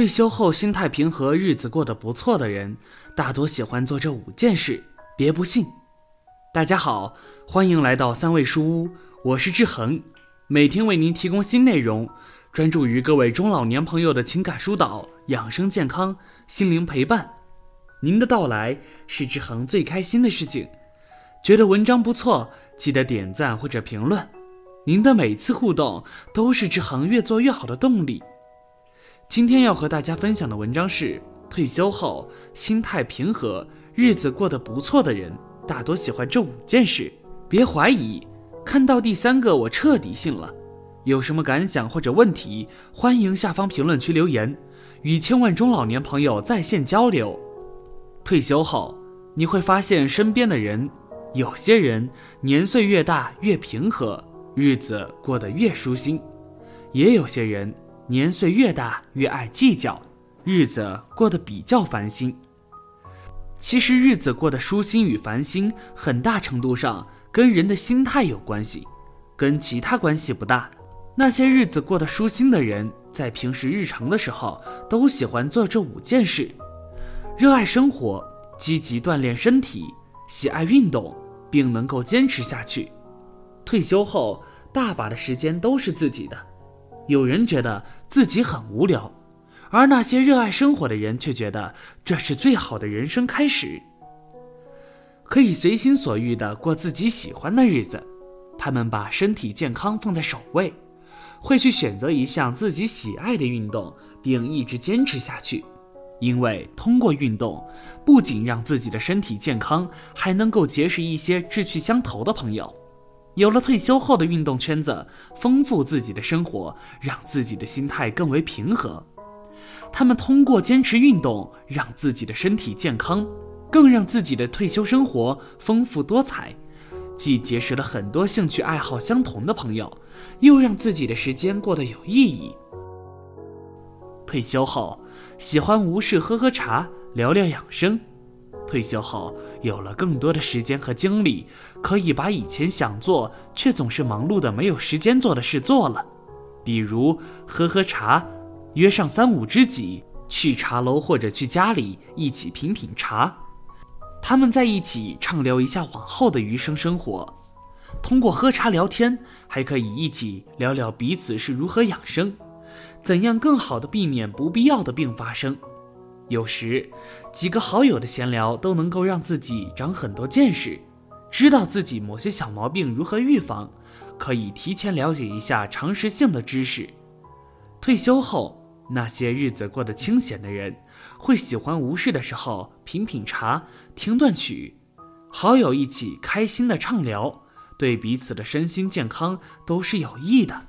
退休后心态平和、日子过得不错的人，大多喜欢做这五件事。别不信。大家好，欢迎来到三味书屋，我是志恒，每天为您提供新内容，专注于各位中老年朋友的情感疏导、养生健康、心灵陪伴。您的到来是志恒最开心的事情。觉得文章不错，记得点赞或者评论。您的每次互动都是志恒越做越好的动力。今天要和大家分享的文章是：退休后心态平和、日子过得不错的人，大多喜欢这五件事。别怀疑，看到第三个我彻底信了。有什么感想或者问题，欢迎下方评论区留言，与千万中老年朋友在线交流。退休后，你会发现身边的人，有些人年岁越大越平和，日子过得越舒心；也有些人。年岁越大，越爱计较，日子过得比较烦心。其实，日子过得舒心与烦心，很大程度上跟人的心态有关系，跟其他关系不大。那些日子过得舒心的人，在平时日常的时候，都喜欢做这五件事：热爱生活，积极锻炼身体，喜爱运动，并能够坚持下去。退休后，大把的时间都是自己的。有人觉得自己很无聊，而那些热爱生活的人却觉得这是最好的人生开始，可以随心所欲地过自己喜欢的日子。他们把身体健康放在首位，会去选择一项自己喜爱的运动，并一直坚持下去。因为通过运动，不仅让自己的身体健康，还能够结识一些志趣相投的朋友。有了退休后的运动圈子，丰富自己的生活，让自己的心态更为平和。他们通过坚持运动，让自己的身体健康，更让自己的退休生活丰富多彩。既结识了很多兴趣爱好相同的朋友，又让自己的时间过得有意义。退休后，喜欢无事喝喝茶，聊聊养生。退休后有了更多的时间和精力，可以把以前想做却总是忙碌的没有时间做的事做了，比如喝喝茶，约上三五知己去茶楼或者去家里一起品品茶，他们在一起畅聊一下往后的余生生活。通过喝茶聊天，还可以一起聊聊彼此是如何养生，怎样更好的避免不必要的病发生。有时，几个好友的闲聊都能够让自己长很多见识，知道自己某些小毛病如何预防，可以提前了解一下常识性的知识。退休后，那些日子过得清闲的人，会喜欢无事的时候品品茶、听段曲，好友一起开心的畅聊，对彼此的身心健康都是有益的。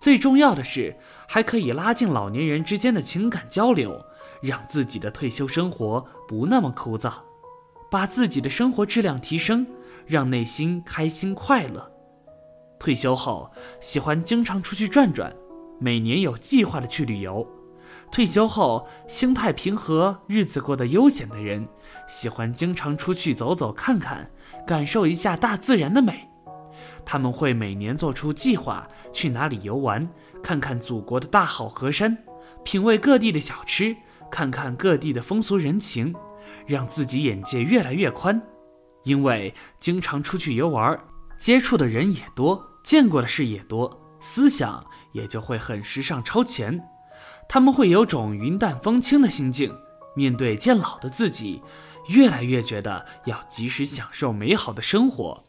最重要的是，还可以拉近老年人之间的情感交流。让自己的退休生活不那么枯燥，把自己的生活质量提升，让内心开心快乐。退休后喜欢经常出去转转，每年有计划的去旅游。退休后心态平和、日子过得悠闲的人，喜欢经常出去走走看看，感受一下大自然的美。他们会每年做出计划，去哪里游玩，看看祖国的大好河山，品味各地的小吃。看看各地的风俗人情，让自己眼界越来越宽。因为经常出去游玩，接触的人也多，见过的事也多，思想也就会很时尚超前。他们会有种云淡风轻的心境，面对渐老的自己，越来越觉得要及时享受美好的生活。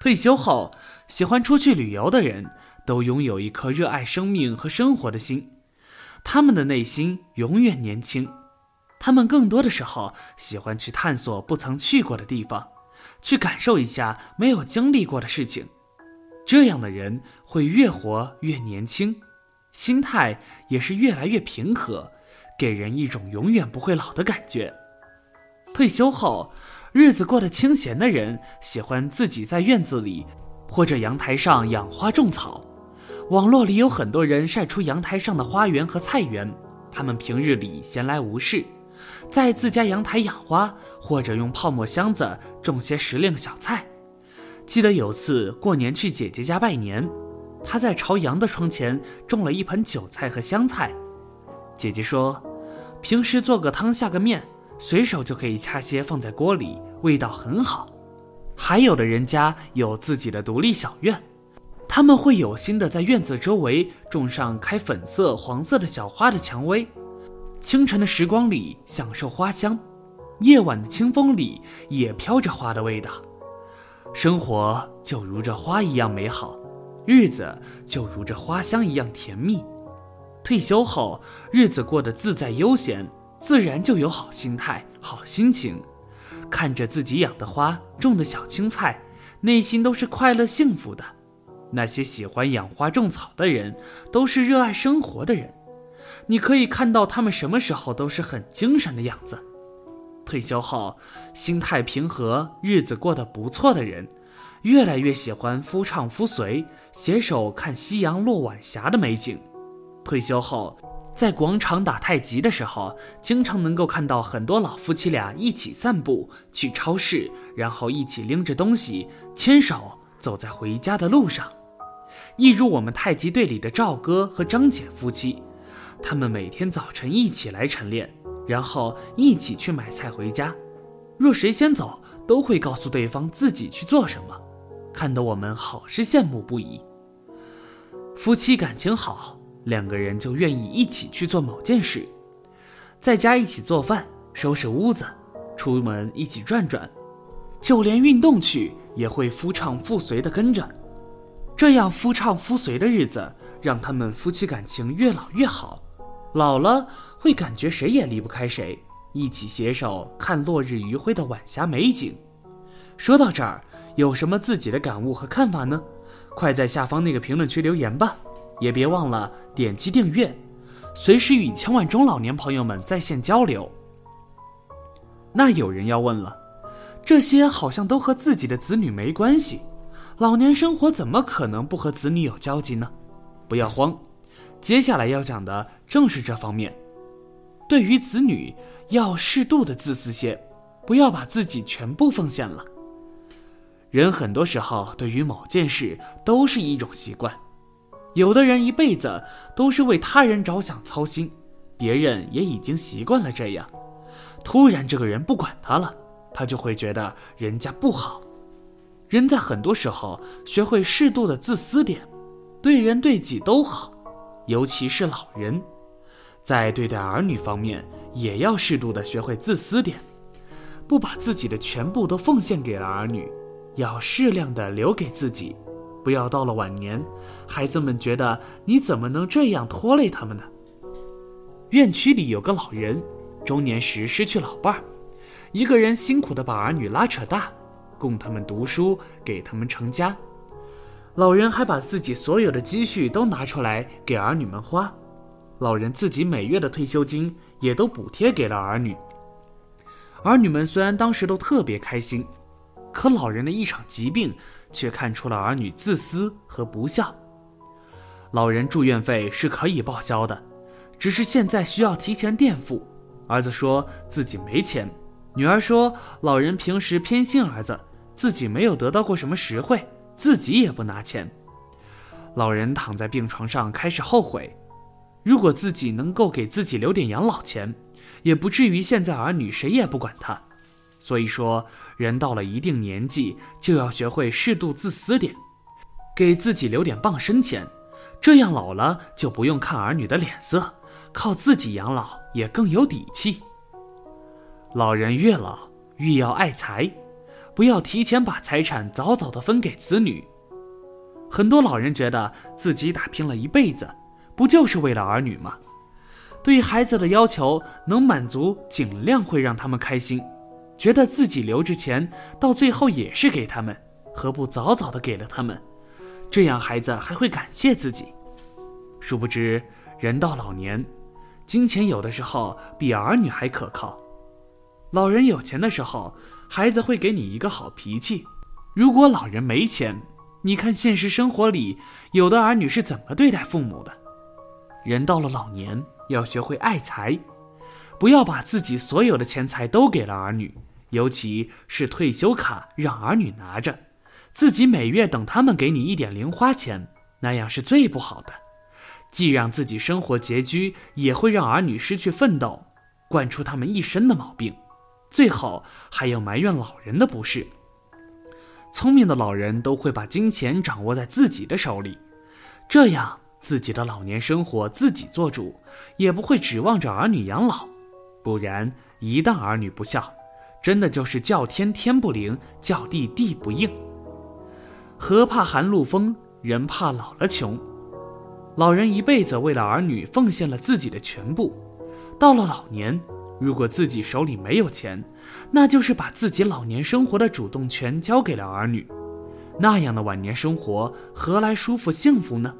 退休后，喜欢出去旅游的人，都拥有一颗热爱生命和生活的心。他们的内心永远年轻，他们更多的时候喜欢去探索不曾去过的地方，去感受一下没有经历过的事情。这样的人会越活越年轻，心态也是越来越平和，给人一种永远不会老的感觉。退休后，日子过得清闲的人，喜欢自己在院子里或者阳台上养花种草。网络里有很多人晒出阳台上的花园和菜园，他们平日里闲来无事，在自家阳台养花，或者用泡沫箱子种些时令小菜。记得有次过年去姐姐家拜年，她在朝阳的窗前种了一盆韭菜和香菜。姐姐说，平时做个汤下个面，随手就可以掐些放在锅里，味道很好。还有的人家有自己的独立小院，他们会有心的在院子周围种上开粉色、黄色的小花的蔷薇，清晨的时光里享受花香，夜晚的清风里也飘着花的味道。生活就如这花一样美好。日子就如这花香一样甜蜜，退休后日子过得自在悠闲，自然就有好心态、好心情。看着自己养的花、种的小青菜，内心都是快乐幸福的。那些喜欢养花种草的人，都是热爱生活的人。你可以看到他们什么时候都是很精神的样子。退休后，心态平和、日子过得不错的人。越来越喜欢夫唱妇随，携手看夕阳落晚霞的美景。退休后，在广场打太极的时候，经常能够看到很多老夫妻俩一起散步去超市，然后一起拎着东西，牵手走在回家的路上。一如我们太极队里的赵哥和张姐夫妻，他们每天早晨一起来晨练，然后一起去买菜回家。若谁先走，都会告诉对方自己去做什么。看得我们好是羡慕不已。夫妻感情好，两个人就愿意一起去做某件事，在家一起做饭、收拾屋子，出门一起转转，就连运动去也会夫唱妇随的跟着。这样夫唱妇随的日子，让他们夫妻感情越老越好。老了会感觉谁也离不开谁，一起携手看落日余晖的晚霞美景。说到这儿。有什么自己的感悟和看法呢？快在下方那个评论区留言吧！也别忘了点击订阅，随时与千万中老年朋友们在线交流。那有人要问了，这些好像都和自己的子女没关系，老年生活怎么可能不和子女有交集呢？不要慌，接下来要讲的正是这方面。对于子女，要适度的自私些，不要把自己全部奉献了。人很多时候对于某件事都是一种习惯，有的人一辈子都是为他人着想操心，别人也已经习惯了这样。突然这个人不管他了，他就会觉得人家不好。人在很多时候学会适度的自私点，对人对己都好，尤其是老人，在对待儿女方面也要适度的学会自私点，不把自己的全部都奉献给了儿女。要适量的留给自己，不要到了晚年，孩子们觉得你怎么能这样拖累他们呢？院区里有个老人，中年时失去老伴儿，一个人辛苦的把儿女拉扯大，供他们读书，给他们成家。老人还把自己所有的积蓄都拿出来给儿女们花，老人自己每月的退休金也都补贴给了儿女。儿女们虽然当时都特别开心。可老人的一场疾病，却看出了儿女自私和不孝。老人住院费是可以报销的，只是现在需要提前垫付。儿子说自己没钱，女儿说老人平时偏心儿子，自己没有得到过什么实惠，自己也不拿钱。老人躺在病床上开始后悔，如果自己能够给自己留点养老钱，也不至于现在儿女谁也不管他。所以说，人到了一定年纪，就要学会适度自私点，给自己留点傍身钱，这样老了就不用看儿女的脸色，靠自己养老也更有底气。老人越老越要爱财，不要提前把财产早早的分给子女。很多老人觉得自己打拼了一辈子，不就是为了儿女吗？对孩子的要求能满足，尽量会让他们开心。觉得自己留着钱，到最后也是给他们，何不早早的给了他们？这样孩子还会感谢自己。殊不知，人到老年，金钱有的时候比儿女还可靠。老人有钱的时候，孩子会给你一个好脾气；如果老人没钱，你看现实生活里有的儿女是怎么对待父母的？人到了老年，要学会爱财，不要把自己所有的钱财都给了儿女。尤其是退休卡让儿女拿着，自己每月等他们给你一点零花钱，那样是最不好的。既让自己生活拮据，也会让儿女失去奋斗，惯出他们一身的毛病，最后还要埋怨老人的不是。聪明的老人都会把金钱掌握在自己的手里，这样自己的老年生活自己做主，也不会指望着儿女养老。不然，一旦儿女不孝，真的就是叫天天不灵，叫地地不应。河怕寒露风，人怕老了穷。老人一辈子为了儿女奉献了自己的全部，到了老年，如果自己手里没有钱，那就是把自己老年生活的主动权交给了儿女。那样的晚年生活何来舒服幸福呢？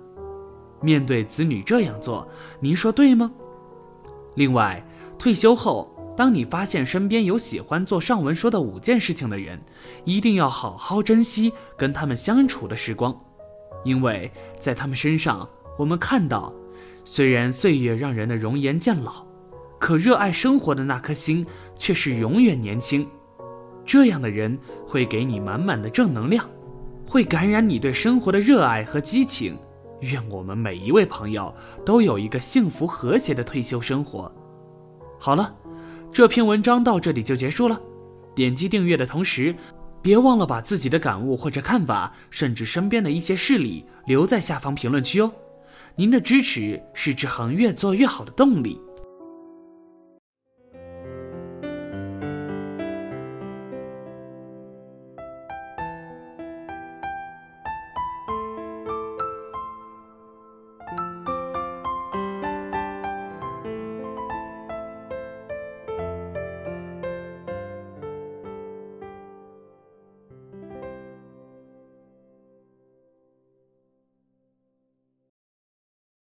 面对子女这样做，您说对吗？另外，退休后，当你发现身边有喜欢做上文说的五件事情的人，一定要好好珍惜跟他们相处的时光，因为在他们身上。我们看到，虽然岁月让人的容颜渐老，可热爱生活的那颗心却是永远年轻。这样的人会给你满满的正能量，会感染你对生活的热爱和激情。愿我们每一位朋友都有一个幸福和谐的退休生活。好了，这篇文章到这里就结束了。点击订阅的同时，别忘了把自己的感悟或者看法，甚至身边的一些事例留在下方评论区哦。您的支持是志恒越做越好的动力。